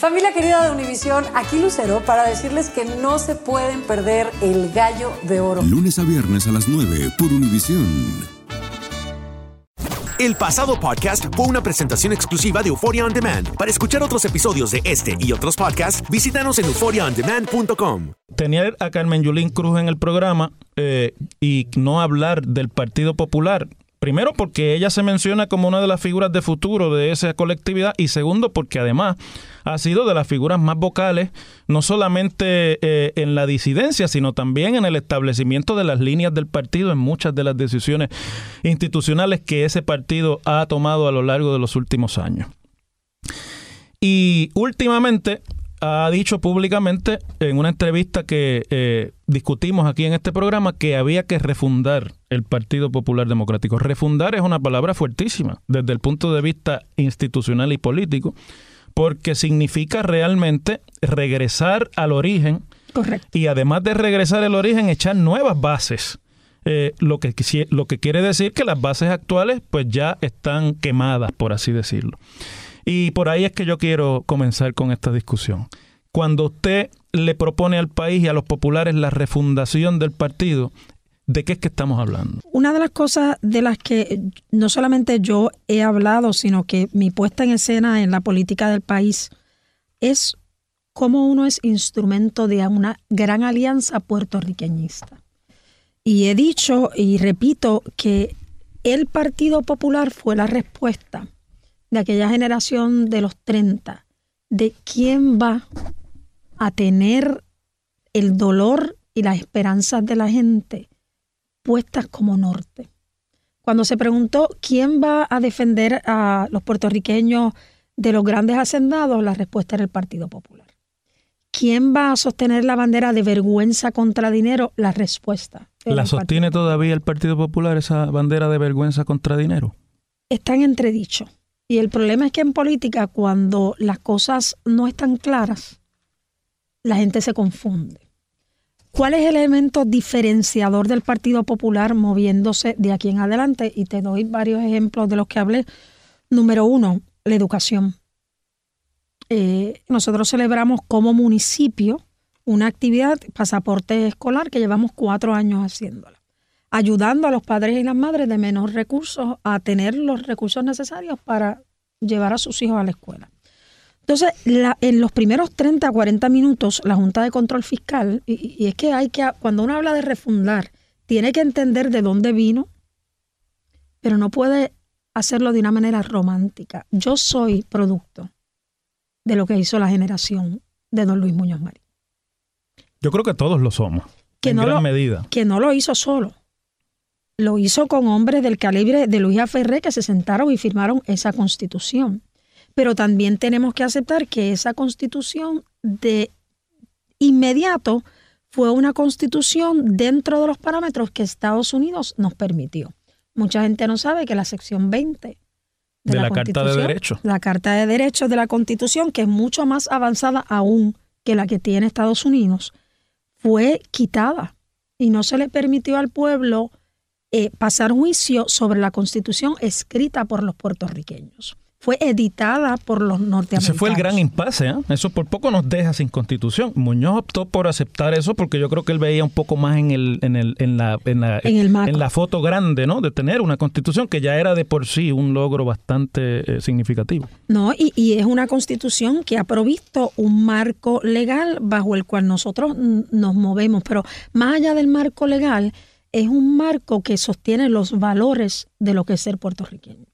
Familia querida de Univisión, aquí Lucero para decirles que no se pueden perder el gallo de oro. Lunes a viernes a las 9 por Univisión. El pasado podcast fue una presentación exclusiva de Euphoria On Demand. Para escuchar otros episodios de este y otros podcasts, visítanos en euphoriaondemand.com. Tenía a Carmen Yulín Cruz en el programa eh, y no hablar del Partido Popular. Primero porque ella se menciona como una de las figuras de futuro de esa colectividad y segundo porque además ha sido de las figuras más vocales, no solamente eh, en la disidencia, sino también en el establecimiento de las líneas del partido en muchas de las decisiones institucionales que ese partido ha tomado a lo largo de los últimos años. Y últimamente ha dicho públicamente en una entrevista que eh, discutimos aquí en este programa que había que refundar el Partido Popular Democrático. Refundar es una palabra fuertísima desde el punto de vista institucional y político, porque significa realmente regresar al origen. Correcto. Y además de regresar al origen, echar nuevas bases. Eh, lo, que, lo que quiere decir que las bases actuales pues ya están quemadas, por así decirlo. Y por ahí es que yo quiero comenzar con esta discusión. Cuando usted le propone al país y a los populares la refundación del partido, ¿de qué es que estamos hablando? Una de las cosas de las que no solamente yo he hablado, sino que mi puesta en escena en la política del país es cómo uno es instrumento de una gran alianza puertorriqueñista. Y he dicho y repito que el Partido Popular fue la respuesta de aquella generación de los 30, de quién va a tener el dolor y las esperanzas de la gente puestas como norte. Cuando se preguntó quién va a defender a los puertorriqueños de los grandes hacendados, la respuesta era el Partido Popular. ¿Quién va a sostener la bandera de vergüenza contra dinero? La respuesta. ¿La sostiene todavía el Partido Popular esa bandera de vergüenza contra dinero? Está en entredicho. Y el problema es que en política, cuando las cosas no están claras, la gente se confunde. ¿Cuál es el elemento diferenciador del Partido Popular moviéndose de aquí en adelante? Y te doy varios ejemplos de los que hablé. Número uno, la educación. Eh, nosotros celebramos como municipio una actividad, pasaporte escolar, que llevamos cuatro años haciéndola ayudando a los padres y las madres de menos recursos a tener los recursos necesarios para llevar a sus hijos a la escuela. Entonces, en los primeros 30 a 40 minutos, la Junta de Control Fiscal, y, y, es que hay que, cuando uno habla de refundar, tiene que entender de dónde vino, pero no puede hacerlo de una manera romántica. Yo soy producto de lo que hizo la generación de don Luis Muñoz Marín. Yo creo que todos lo somos, que en no gran lo, medida. Que no lo hizo solo lo hizo con hombres del calibre de Luis Ferré que se sentaron y firmaron esa constitución. Pero también tenemos que aceptar que esa constitución de inmediato fue una constitución dentro de los parámetros que Estados Unidos nos permitió. Mucha gente no sabe que la sección 20 de, de la, la Carta de Derechos. La Carta de Derechos de la Constitución, que es mucho más avanzada aún que la que tiene Estados Unidos, fue quitada y no se le permitió al pueblo eh, pasar juicio sobre la constitución escrita por los puertorriqueños. Fue editada por los norteamericanos. Ese fue el gran impasse, ¿eh? Eso por poco nos deja sin constitución. Muñoz optó por aceptar eso porque yo creo que él veía un poco más en el, en el, en la, en la, en el en la foto grande, ¿no? De tener una constitución que ya era de por sí un logro bastante eh, significativo. No, y, y es una constitución que ha provisto un marco legal bajo el cual nosotros nos movemos. Pero más allá del marco legal, es un marco que sostiene los valores de lo que es ser puertorriqueño.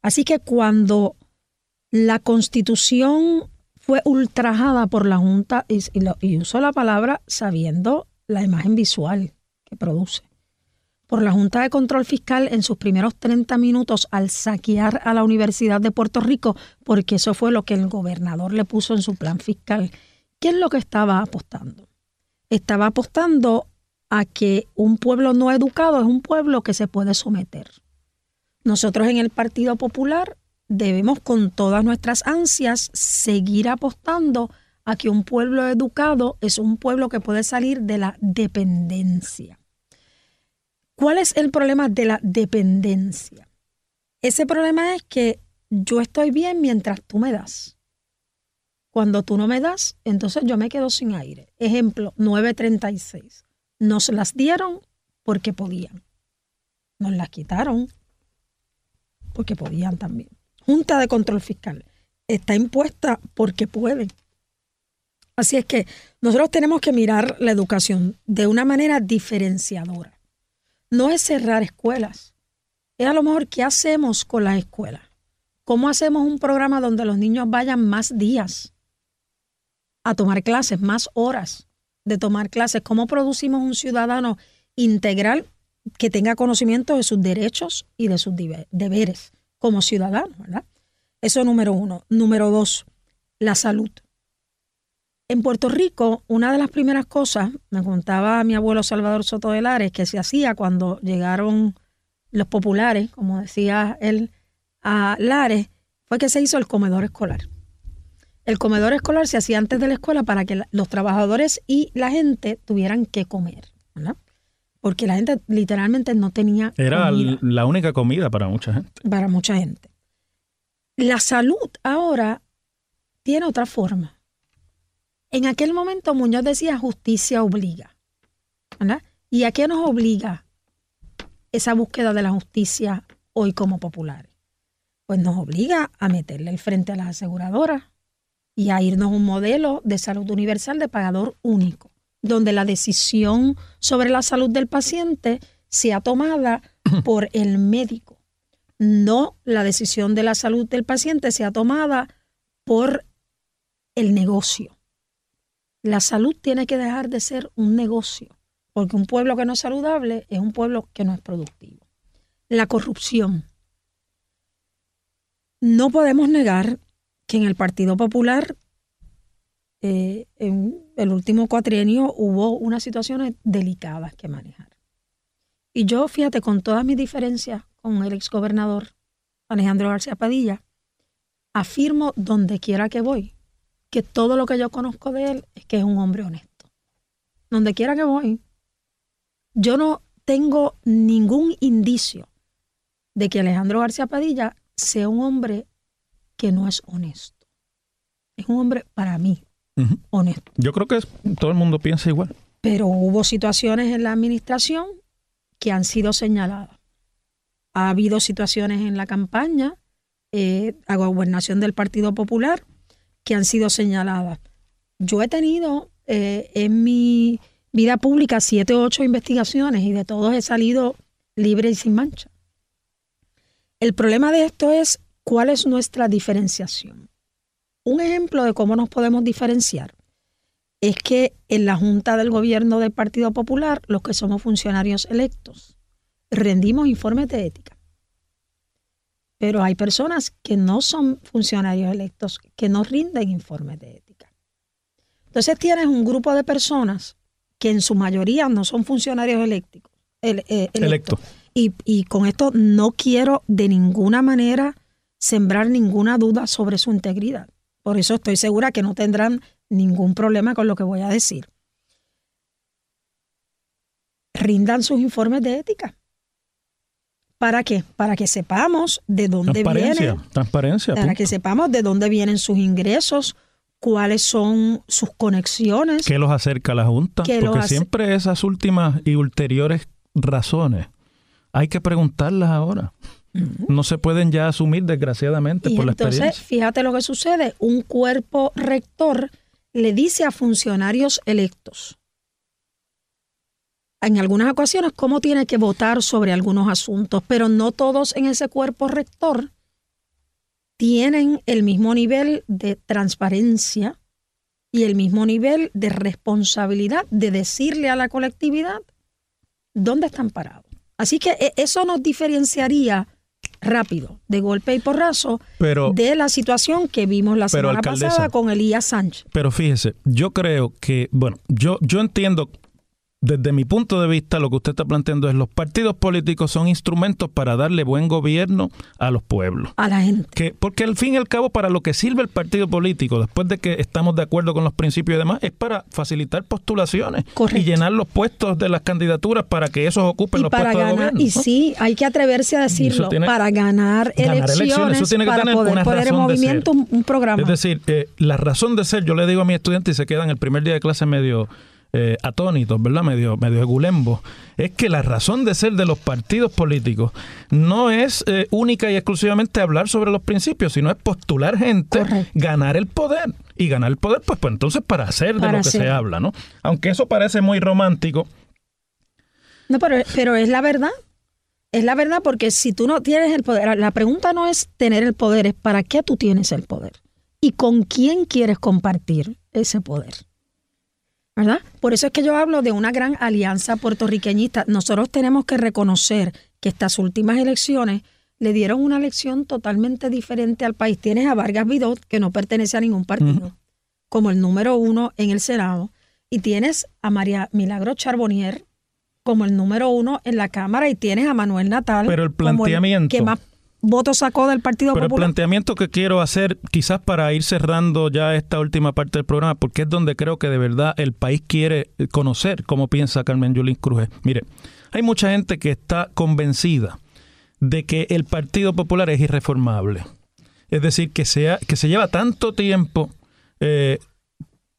Así que cuando la constitución fue ultrajada por la Junta, y, y, uso la palabra sabiendo la imagen visual que produce, por la Junta de Control Fiscal en sus primeros 30 minutos al saquear a la Universidad de Puerto Rico, porque eso fue lo que el gobernador le puso en su plan fiscal. ¿Qué es lo que estaba apostando? Estaba apostando a que un pueblo no educado es un pueblo que se puede someter. Nosotros en el Partido Popular debemos con todas nuestras ansias seguir apostando a que un pueblo educado es un pueblo que puede salir de la dependencia. ¿Cuál es el problema de la dependencia? Ese problema es que yo estoy bien mientras tú me das. Cuando tú no me das, entonces yo me quedo sin aire. Ejemplo, 936. Nos las dieron porque podían. Nos las quitaron porque podían también. Junta de Control Fiscal está impuesta porque pueden. Así es que nosotros tenemos que mirar la educación de una manera diferenciadora. No es cerrar escuelas. Es a lo mejor qué hacemos con las escuelas. ¿Cómo hacemos un programa donde los niños vayan más días a tomar clases, más horas de tomar clases? ¿Cómo producimos un ciudadano integral que tenga conocimiento de sus derechos y de sus deberes como ciudadano? ¿verdad? Eso número uno. Número dos, la salud. En Puerto Rico, una de las primeras cosas, me contaba mi abuelo Salvador Soto de Lares, que se hacía cuando llegaron los populares, como decía él, a Lares, fue que se hizo el comedor escolar. El comedor escolar se hacía antes de la escuela para que los trabajadores y la gente tuvieran que comer, ¿verdad? Porque la gente literalmente no tenía. Era la única comida para mucha gente. Para mucha gente. La salud ahora tiene otra forma. En aquel momento Muñoz decía justicia obliga. ¿verdad? ¿Y a qué nos obliga esa búsqueda de la justicia hoy como populares? Pues nos obliga a meterle el frente a las aseguradoras y a irnos a un modelo de salud universal de pagador único, donde la decisión sobre la salud del paciente sea tomada por el médico, no la decisión de la salud del paciente sea tomada por el negocio la salud tiene que dejar de ser un negocio, porque un pueblo que no es saludable es un pueblo que no es productivo. La corrupción. No podemos negar que en el Partido Popular, eh, en el último cuatrienio, hubo unas situaciones delicadas que manejar. Y yo, fíjate, con todas mis diferencias con el exgobernador Alejandro García Padilla, afirmo donde quiera que voy que todo lo que yo conozco de él es que es un hombre honesto. Donde quiera que voy, yo no tengo ningún indicio de que Alejandro García Padilla sea un hombre que no es honesto. Es un hombre para mí honesto. Yo creo que todo el mundo piensa igual. Pero hubo situaciones en la administración que han sido señaladas. Ha habido situaciones en la campaña eh, a gobernación del Partido Popular que han sido señaladas. Yo he tenido eh, en mi vida pública siete o ocho investigaciones y de todos he salido libre y sin mancha. El problema de esto es cuál es nuestra diferenciación. Un ejemplo de cómo nos podemos diferenciar es que en la Junta del Gobierno del Partido Popular, los que somos funcionarios electos, rendimos informes de ética. Pero hay personas que no son funcionarios electos, que no rinden informes de ética. Entonces tienes un grupo de personas que en su mayoría no son funcionarios eh, electos. Y, y con esto no quiero de ninguna manera sembrar ninguna duda sobre su integridad. Por eso estoy segura que no tendrán ningún problema con lo que voy a decir. Rindan sus informes de ética. ¿Para qué? Para que sepamos de dónde vienen. Transparencia. Para que sepamos de dónde vienen sus ingresos, cuáles son sus conexiones. ¿Qué los acerca a la Junta? Porque siempre esas últimas y ulteriores razones hay que preguntarlas ahora. No se pueden ya asumir, desgraciadamente, por la experiencia. Entonces, fíjate lo que sucede. Un cuerpo rector le dice a funcionarios electos, en algunas ocasiones cómo tiene que votar sobre algunos asuntos, pero no todos en ese cuerpo rector tienen el mismo nivel de transparencia y el mismo nivel de responsabilidad de decirle a la colectividad dónde están parados. Así que eh, eso nos diferenciaría rápido, de golpe y porrazo, Pero- de la situación que vimos la semana pasada con Elías Sánchez. Pero fíjese, yo creo que, bueno, yo, yo entiendo desde mi punto de vista lo que usted está planteando es los partidos políticos son instrumentos para darle buen gobierno a los pueblos. A la gente. Que, porque al fin y al cabo para lo que sirve el partido político, después de que estamos de acuerdo con los principios y demás, es para facilitar postulaciones Correcto. y llenar los puestos de las candidaturas para que esos ocupen Y los para puestos de ganar, gobierno. y ¿no? sí, hay que atreverse a decirlo, tiene- para ganar, Ganar elecciones, elecciones, eso tiene que para tener poder una poner en de movimiento un, un programa. Es decir, eh, la razón de ser, yo le digo a mis estudiantes y se quedan el primer día de clase medio eh, atónitos, ¿verdad? Medio, medio egulembos. Es que la razón de ser de los partidos políticos no es eh, única y exclusivamente hablar sobre los principios, sino es postular gente, Correcto. ganar el poder. Y ganar el poder, pues, pues entonces para hacer de Para lo que se habla, ¿no? Aunque eso parece muy romántico, No, pero, pero es la verdad. Es la verdad porque si tú no tienes el poder, la pregunta no es tener el poder, es para qué tú tienes el poder y con quién quieres compartir ese poder. ¿Verdad? Por eso es que yo hablo de una gran alianza puertorriqueñista. Nosotros tenemos que reconocer que estas últimas elecciones le dieron una lección totalmente diferente al país. Tienes a Vargas Vidot, que no pertenece a ningún partido, como el número uno en el Senado, y tienes a María Milagro Charbonnier como el número uno en la Cámara, y tienes a Manuel Natal Pero el como el planteamiento- que más votos sacó del Partido Pero el Popular. planteamiento que quiero hacer, quizás para ir cerrando ya esta última parte del programa, porque es donde creo que de verdad el país quiere conocer cómo piensa Carmen Yulín Cruz. Mire, hay mucha gente que está convencida de que el Partido Popular es irreformable. Es decir, que, sea, que se lleva tanto tiempo eh,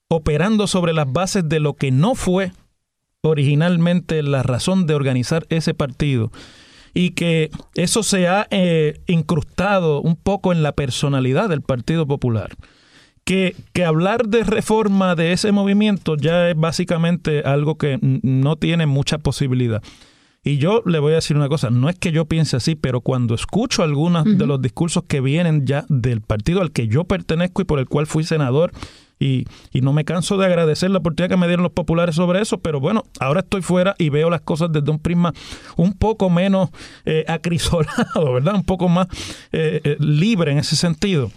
operando sobre las bases de lo que no fue originalmente la razón de organizar ese partido y que eso se ha eh, incrustado un poco en la personalidad del Partido Popular. Que, que hablar de reforma de ese movimiento ya es básicamente algo que no tiene mucha posibilidad. Y yo le voy a decir una cosa, no es que yo piense así, pero cuando escucho algunos de los discursos que vienen ya del partido al que yo pertenezco y por el cual fui senador, y, y no me canso de agradecer la oportunidad que me dieron los populares sobre eso, pero bueno, ahora estoy fuera y veo las cosas desde un prisma un poco menos eh, acrisolado, ¿verdad? Un poco más eh, eh, libre en ese sentido.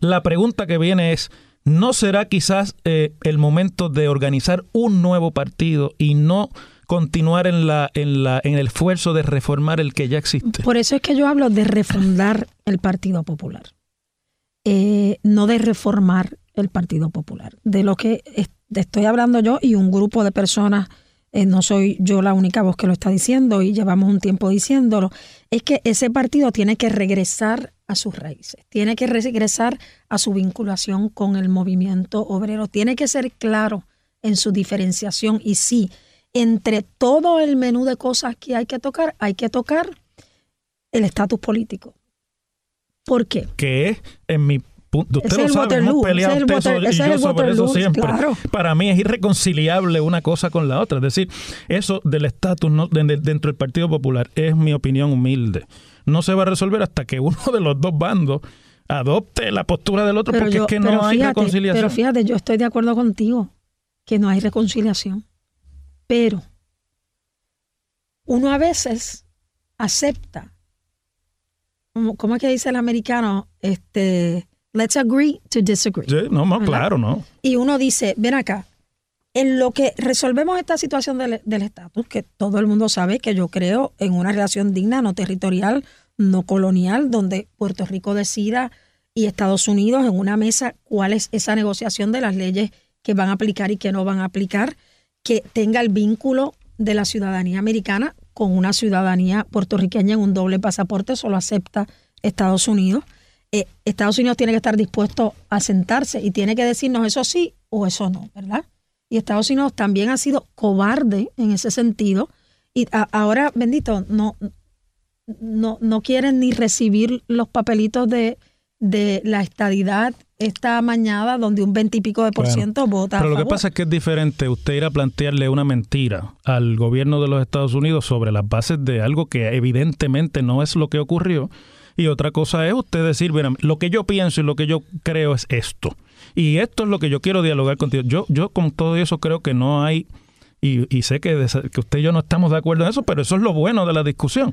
La pregunta que viene es, ¿no será quizás eh, el momento de organizar un nuevo partido y no continuar en, la, en, la, en el esfuerzo de reformar el que ya existe? Por eso es que yo hablo de refundar el Partido Popular, eh, no de reformar el Partido Popular. De lo que es- estoy hablando yo y un grupo de personas, eh, no soy yo la única voz que lo está diciendo y llevamos un tiempo diciéndolo, es que ese partido tiene que regresar a sus raíces, tiene que regresar a su vinculación con el movimiento obrero, tiene que ser claro en su diferenciación y sí, entre todo el menú de cosas que hay que tocar, hay que tocar el estatus político. ¿Por qué? que es en mi. Usted lo sabe, hemos peleado usted Water- y yo sobre eso siempre. claro. Para mí es irreconciliable una cosa con la otra. Es decir, eso del estatus dentro del Partido Popular es mi opinión humilde. No se va a resolver hasta que uno de los dos bandos adopte la postura del otro, porque es que no hay reconciliación. Pero fíjate, yo estoy de acuerdo contigo que no hay reconciliación. Pero uno a veces acepta, como- ¿cómo es que dice el americano? Este, let's agree to disagree. Sí, no, no, claro, no. Y uno dice, ven acá, en lo que resolvemos esta situación del del estatus, que todo el mundo sabe que yo creo en una relación digna, no territorial, no colonial, donde Puerto Rico decida y Estados Unidos en una mesa cuál es esa negociación de las leyes que van a aplicar y que no van a aplicar, que tenga el vínculo de la ciudadanía americana con una ciudadanía puertorriqueña en un doble pasaporte, solo acepta Estados Unidos. Eh, Estados Unidos tiene que estar dispuesto a sentarse y tiene que decirnos eso sí o eso no, ¿verdad? Y Estados Unidos también ha sido cobarde en ese sentido. Y a- ahora, bendito, no, no, no quieren ni recibir los papelitos de, de la estadidad esta mañana donde un veintipico de por Bueno, ciento vota Pero a lo que pasa es que es diferente usted ir a plantearle una mentira al gobierno de los Estados Unidos sobre las bases de algo que evidentemente no es lo que ocurrió. Y otra cosa es usted decir, mira, lo que yo pienso y lo que yo creo es esto. Y esto es lo que yo quiero dialogar contigo. Yo, yo con todo eso creo que no hay y, y sé que, usted y yo no estamos de acuerdo en eso, pero eso es lo bueno de la discusión.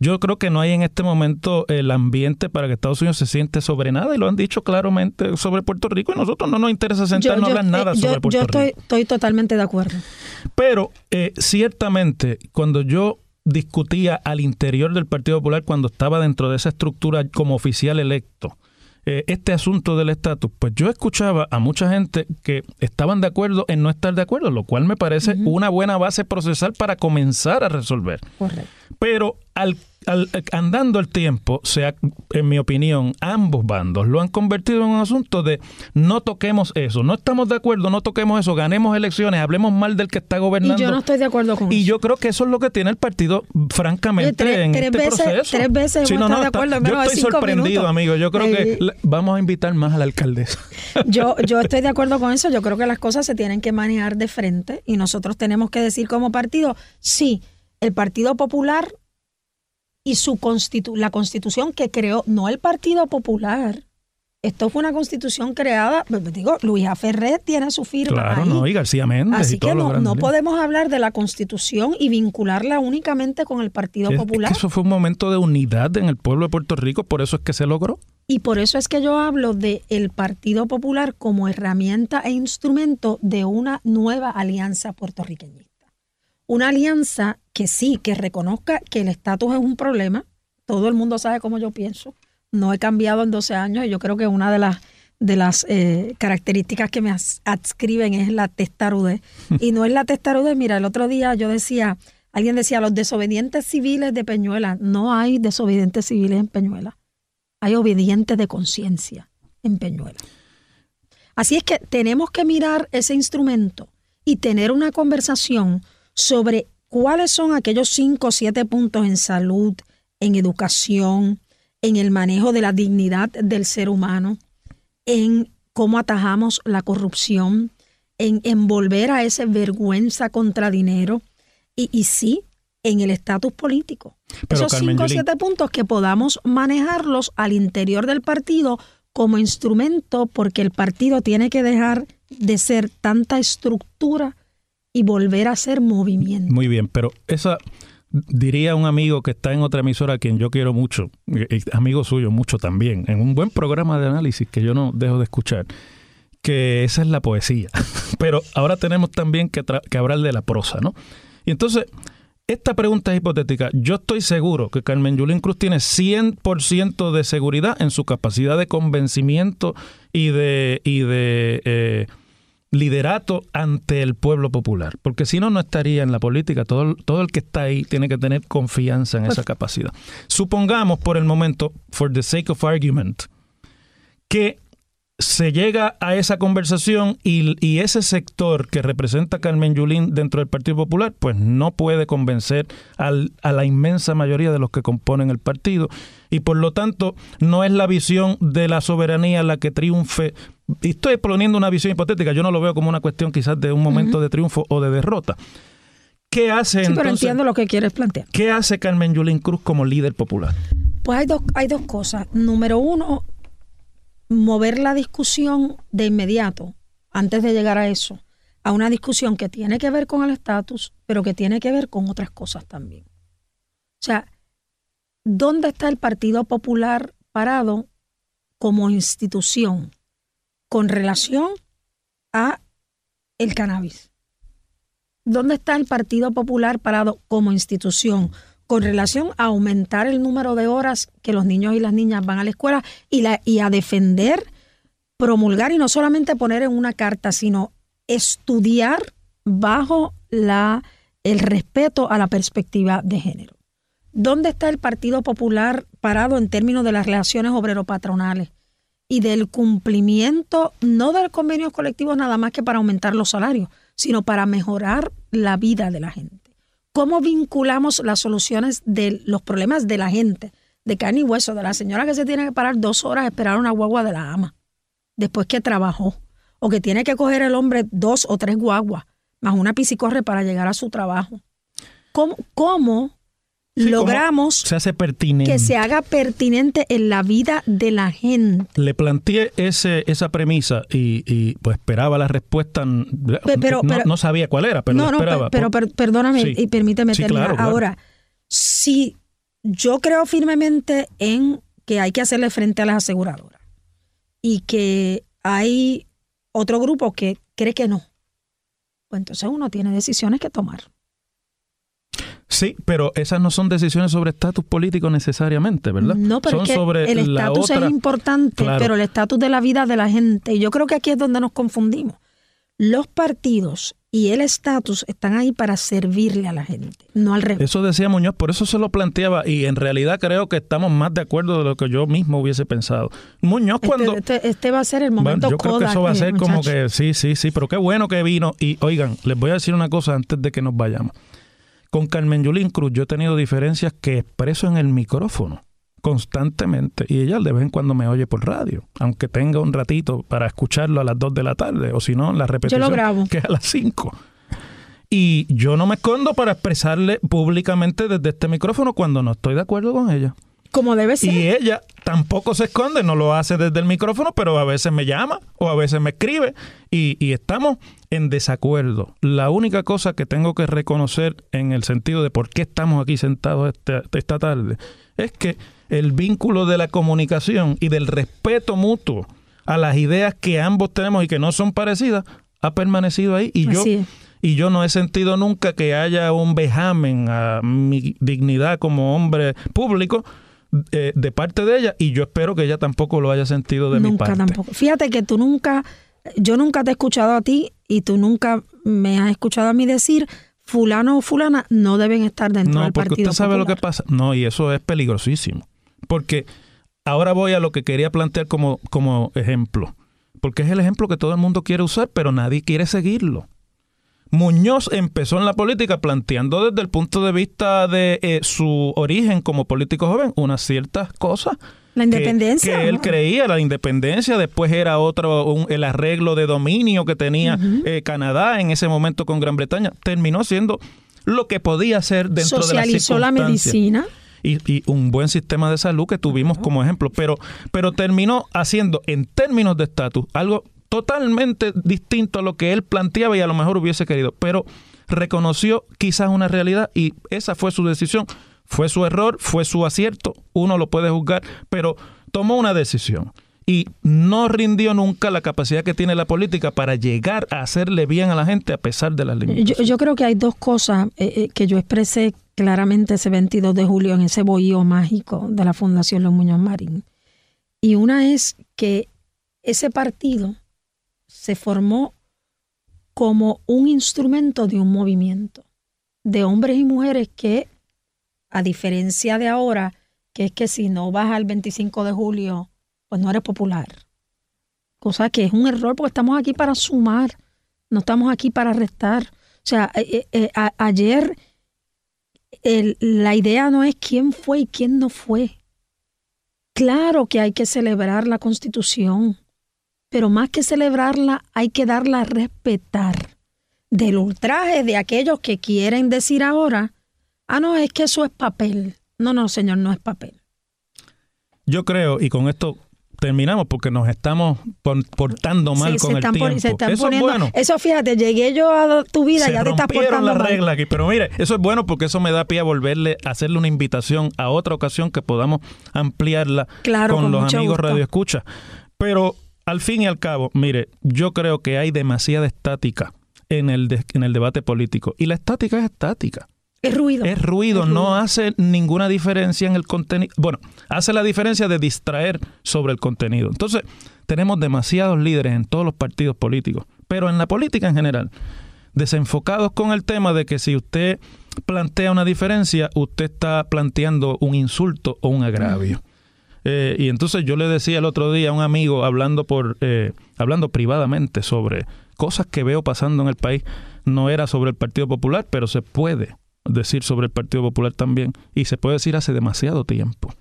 Yo creo que no hay en este momento el ambiente para que Estados Unidos se siente sobre nada y lo han dicho claramente sobre Puerto Rico y nosotros no nos interesa sentarnos a hablar nada eh, sobre yo- Puerto yo Rico. estoy, estoy totalmente de acuerdo. Pero eh, ciertamente, cuando yo discutía al interior del Partido Popular, cuando estaba dentro de esa estructura como oficial electo, eh, este asunto del estatus, pues yo escuchaba a mucha gente que estaban de acuerdo en no estar de acuerdo, lo cual me parece una buena base procesal para comenzar a resolver. Correcto. Pero al, al- andando el tiempo, se ha- en mi opinión, ambos bandos lo han convertido en un asunto de no toquemos eso, no estamos de acuerdo, no toquemos eso, ganemos elecciones, hablemos mal del que está Y gobernando. yo no estoy de acuerdo con Y eso. yo creo que eso es lo que tiene el partido, francamente, tres- en tres este veces- proceso. tres veces Sí, no, estado de está- acuerdo en Yo estoy sorprendido, minutos. amigo. Yo creo Eh, que le- vamos a invitar más a la alcaldesa. Yo, yo estoy de acuerdo con eso. Yo creo que las cosas se tienen que manejar de frente y nosotros tenemos que decir como partido, sí, el Partido Popular y su constitu la constitución que creó, no el Partido Popular. Esto fue una constitución creada, pues, digo, Luisa Ferrer tiene su firma Claro, ahí. no, y García Méndez Así y que no, no podemos hablar de la constitución y vincularla únicamente con el Partido Es- es Popular. que eso fue un momento de unidad en el pueblo de Puerto Rico, por eso es que se logró. Y por eso es que yo hablo de el Partido Popular como herramienta e instrumento de una nueva alianza puertorriqueñista. Una alianza que sí, que reconozca que el estatus es un problema. Todo el mundo sabe cómo yo pienso. No he cambiado en 12 años y yo creo que una de las de las eh, características que me adscriben es la testarudez. Y no es la testarudez, mira, el otro día yo decía, alguien decía, los desobedientes civiles de Peñuela. No hay desobedientes civiles en Peñuela hay obedientes de conciencia en Peñuela. Así es que tenemos que mirar ese instrumento y tener una conversación sobre cuáles son aquellos cinco o siete puntos en salud, en educación, en el manejo de la dignidad del ser humano, en cómo atajamos la corrupción, en envolver a ese vergüenza contra dinero y, y sí, en el estatus político. Pero, Esos Carmen cinco o siete puntos que podamos manejarlos al interior del partido como instrumento porque el partido tiene que dejar de ser tanta estructura y volver a ser movimiento. Muy bien, pero esa diría un amigo que está en otra emisora a quien yo quiero mucho, amigo suyo mucho también, en un buen programa de análisis que yo no dejo de escuchar, que esa es la poesía. Pero ahora tenemos también que hablar de la prosa, ¿no? Y entonces, esta pregunta es hipotética. Yo estoy seguro que Carmen Yulín Cruz tiene 100% de seguridad en su capacidad de convencimiento y de, y de eh, liderato ante el pueblo popular. Porque si no, no estaría en la política. Todo, todo el que está ahí tiene que tener confianza en esa capacidad. Supongamos por el momento, for the sake of argument, que se llega a esa conversación y, y ese sector que representa a Carmen Yulín dentro del Partido Popular, pues no puede convencer al- a la inmensa mayoría de los que componen el partido y por lo tanto no es la visión de la soberanía la que triunfe. Y estoy poniendo una visión hipotética, yo no lo veo como una cuestión quizás de un momento de triunfo o de derrota. ¿Qué hace Sí, pero entonces? entiendo lo que quieres plantear. ¿Qué hace Carmen Yulín Cruz como líder popular? Pues hay dos, hay dos cosas. Número uno, mover la discusión de inmediato, antes de llegar a eso, a una discusión que tiene que ver con el estatus, pero que tiene que ver con otras cosas también. O sea, ¿dónde está el Partido Popular parado como institución con relación a el cannabis? ¿Dónde está el Partido Popular parado como institución con relación a aumentar el número de horas que los niños y las niñas van a la escuela y, a defender, promulgar y no solamente poner en una carta, sino estudiar bajo la, el respeto a la perspectiva de género? ¿Dónde está el Partido Popular parado en términos de las relaciones obrero-patronales y del cumplimiento, no del convenio colectivo nada más que para aumentar los salarios, sino para mejorar la vida de la gente? ¿Cómo vinculamos las soluciones de los problemas de la gente, de carne y hueso, de la señora que se tiene que parar dos horas a esperar una guagua de la ama, después que trabajó, o que tiene que coger el hombre dos o tres guaguas, más una piscicorre para llegar a su trabajo? ¿Cómo, cómo Sí, ¿cómo logramos se hace pertinente. que se haga pertinente en la vida de la gente. Le planteé ese, esa premisa y, y, pues esperaba la respuesta. pero- no, pero- no sabía cuál era, pero no, la esperaba. pe- pero, Por- perdóname Sí. y permíteme Sí, terminar. claro, claro. Ahora, si yo creo firmemente en que hay que hacerle frente a las aseguradoras y que hay otro grupo que cree que no, pues entonces uno tiene decisiones que tomar. Sí, pero esas no son decisiones sobre estatus político necesariamente, ¿verdad? No, pero son es que sobre el estatus es importante, Claro. pero el estatus de la vida de la gente. Y yo creo que aquí es donde nos confundimos. Los partidos y el estatus están ahí para servirle a la gente, no al revés. Eso decía Muñoz, por eso se lo planteaba y en realidad creo que estamos más de acuerdo de lo que yo mismo hubiese pensado. Muñoz Este- cuando... Este, este va a ser el Bueno, momento yo creo que eso va a ser como muchacho. que sí, sí, sí, pero qué bueno que vino. Y oigan, les voy a decir una cosa antes de que nos vayamos. Con Carmen Yulín Cruz yo he tenido diferencias que expreso en el micrófono constantemente y ella de vez en cuando me oye por radio, aunque tenga un ratito para escucharlo a las 2 de la tarde o si no, la repetición grabo. que es a las 5. Y yo no me escondo para expresarle públicamente desde este micrófono cuando no estoy de acuerdo con ella. Como debe ser. Y ella tampoco se esconde, no lo hace desde el micrófono, pero a veces me llama o a veces me escribe y, y estamos en desacuerdo. La única cosa que tengo que reconocer en el sentido de por qué estamos aquí sentados esta, esta tarde es que el vínculo de la comunicación y del respeto mutuo a las ideas que ambos tenemos y que no son parecidas ha permanecido ahí y yo es. y yo no he sentido nunca que haya un vejamen a mi dignidad como hombre público eh, de parte de ella y yo espero que ella tampoco lo haya sentido de mi nunca parte. tampoco. Fíjate que tú nunca, yo nunca te he escuchado a ti y tú nunca me has escuchado a mí decir fulano o fulana no deben estar dentro No, del porque partido usted sabe lo que pasa. No, y eso es peligrosísimo. Porque ahora voy a lo que quería plantear como, como ejemplo. Porque es el ejemplo que todo el mundo quiere usar, pero nadie quiere seguirlo. Muñoz empezó en la política planteando desde el punto de vista de eh, su origen como político joven unas ciertas cosas. La que- independencia, Que, él ¿no? creía, la independencia, después era otro, un- el arreglo de dominio que tenía eh, Canadá en ese momento con Gran Bretaña. Terminó siendo lo que podía ser dentro de Socializó la circunstancias medicina. y, y un buen sistema de salud que tuvimos como ejemplo, pero, pero terminó haciendo en términos de estatus algo totalmente distinto a lo que él planteaba y a lo mejor hubiese querido, pero reconoció quizás una realidad y esa fue su decisión, fue su error, fue su acierto, uno lo puede juzgar, pero tomó una decisión y no rindió nunca la capacidad que tiene la política para llegar a hacerle bien a la gente a pesar de las limitaciones. yo creo que hay dos cosas eh, eh, que yo expresé claramente ese 22 de julio en ese bohío mágico de la Fundación Los Muñoz Marín. Y una es que ese partido se formó como un instrumento de un movimiento de hombres y mujeres que, a diferencia de ahora, que es que si no vas al 25 de julio, pues no eres popular. Cosa que es un error porque estamos aquí para sumar, no estamos aquí para restar. O sea, eh, eh, a- ayer la idea no es quién fue y quién no fue. Claro que hay que celebrar la constitución, pero más que celebrarla hay que darla a respetar. Del ultraje de aquellos que quieren decir ahora, ah, no, es que eso es papel. No, no, señor, no es papel. Yo creo, y con esto terminamos porque nos estamos portando mal Sí, con el tiempo. se están eso poniendo- es bueno. Eso fíjate, llegué yo a tu vida, ya te estás portando las mal. reglas aquí, pero mire, eso es bueno porque eso me da pie a volverle a hacerle una invitación a otra ocasión que podamos ampliarla Claro, con, con los amigos. Radio Escucha. Pero al fin y al cabo, mire, yo creo que hay demasiada estática en el, de- en el debate político y la estática es estática. Es ruido. Es ruido, no hace ninguna diferencia en el contenido. Bueno, hace la diferencia de distraer sobre el contenido. Entonces, tenemos demasiados líderes en todos los partidos políticos, pero en la política en general, desenfocados con el tema de que si usted plantea una diferencia, usted está planteando un insulto o un agravio. Eh, y entonces yo le decía el otro día a un amigo hablando por eh, hablando privadamente sobre cosas que veo pasando en el país. No era sobre el Partido Popular, pero se puede decir sobre el Partido Popular también y se puede decir hace demasiado tiempo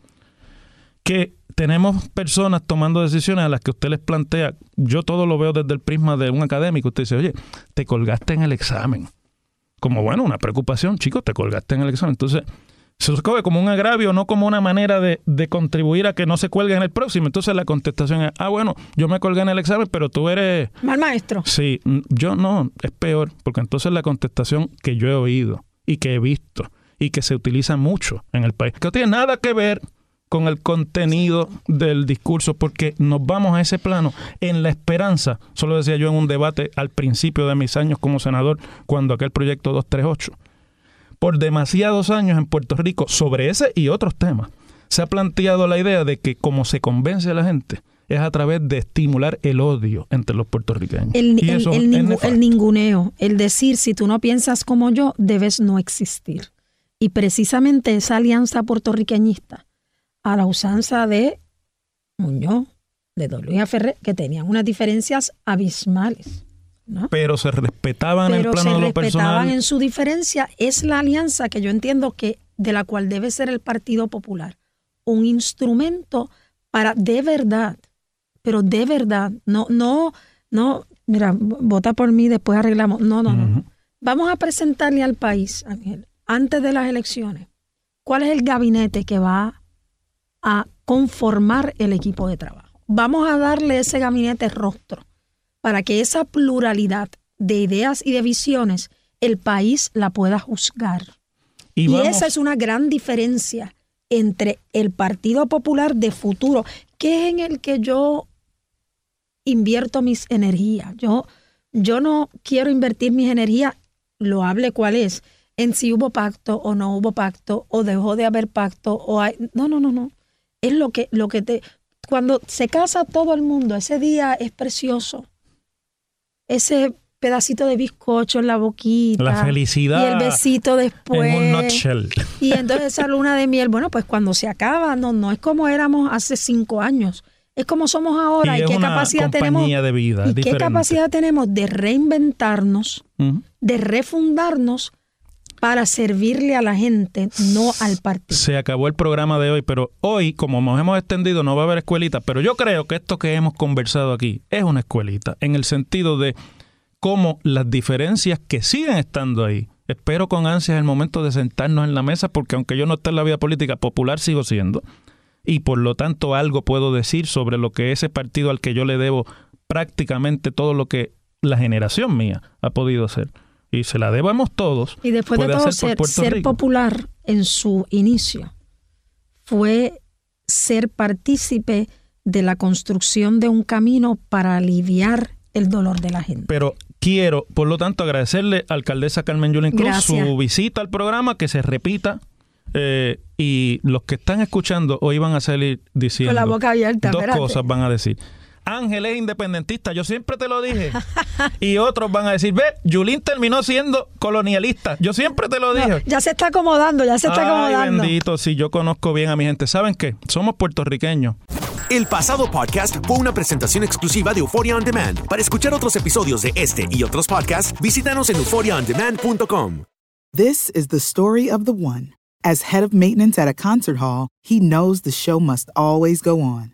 que tenemos personas tomando decisiones a las que usted les plantea, yo todo lo veo desde el prisma de un académico, usted dice, oye, te colgaste en el examen. Como bueno, una preocupación, chicos, te colgaste en el examen. Entonces, se coge como un agravio, no como una manera de, de, contribuir a que no se cuelgue en el próximo. Entonces la contestación es, ah, bueno, yo me colgué en el examen, pero tú eres... Mal maestro. Sí, yo no, es peor, porque entonces la contestación que yo he oído y que he visto y que se utiliza mucho en el país, que no tiene nada que ver con el contenido del discurso, porque nos vamos a ese plano en la esperanza, solo decía yo en un debate al principio de mis años como senador, cuando aquel proyecto 238 por demasiados años en Puerto Rico sobre ese y otros temas. Se ha planteado la idea de que como se convence a la gente es a través de estimular el odio entre los puertorriqueños. El, el ninguneo, el decir si tú no piensas como yo, debes no existir. Y precisamente esa alianza puertorriqueñista, a la usanza de Muñoz, de Don Luis Ferrer, que tenían unas diferencias abismales. Pero se respetaban en el plano de lo respetaban en su diferencia. Es la alianza que yo entiendo que de la cual debe ser el Partido Popular. Un instrumento para de verdad, pero de verdad, no, no, no, mira, vota por mí, después arreglamos. No, no, no. Vamos a presentarle al país, Ángel, antes de las elecciones, cuál es el gabinete que va a conformar el equipo de trabajo. Vamos a darle ese gabinete rostro para que esa pluralidad de ideas y de visiones el país la pueda juzgar. Y, esa es una gran diferencia entre el Partido Popular de futuro, que es en el que yo invierto mis energías. Yo, yo no quiero invertir mis energías, lo hable cuál es, en si hubo pacto o no hubo pacto, o dejó de haber pacto, o hay. No, no, no, no. Es lo que, lo que te. Cuando se casa todo el mundo, ese día es precioso ese pedacito de bizcocho en la boquita. La felicidad. Y el besito después. Y entonces esa luna de miel, bueno, pues cuando se acaba, no, no es como éramos hace cinco años. Es como somos ahora y, qué capacidad tenemos. De vida, y qué capacidad tenemos de reinventarnos, de refundarnos para servirle a la gente, no al partido. Se acabó el programa de hoy, pero hoy, como nos hemos extendido, no va a haber escuelita, pero yo creo que esto que hemos conversado aquí es una escuelita, en el sentido de cómo las diferencias que siguen estando ahí, espero con ansias el momento de sentarnos en la mesa, porque aunque yo no esté en la vida política popular, sigo siendo, y por lo tanto algo puedo decir sobre lo que ese partido al que yo le debo prácticamente todo lo que la generación mía ha podido hacer y se la debamos todos. Y después de todo, ser, ser popular en su inicio fue ser partícipe de la construcción de un camino para aliviar el dolor de la gente. Pero quiero, por lo tanto, agradecerle a alcaldesa Carmen Yulín Cruz su visita al programa, que se repita. Eh, y los que están escuchando hoy van a salir diciendo Con la boca abierta, dos cosas van a decir. Ángel es independentista, yo siempre te lo dije. y otros van a decir, ve, Yulín terminó siendo colonialista. Yo siempre te lo dije. ya se está acomodando, ya se está Ay, acomodando. bendito, si yo conozco bien a mi gente. ¿Saben qué? Somos puertorriqueños. El pasado podcast fue una presentación exclusiva de Euphoria On Demand. Para escuchar otros episodios de este y otros podcasts, visítanos en euphoriaondemand.com. This is the story of the one. As head of maintenance at a concert hall, he knows the show must always go on.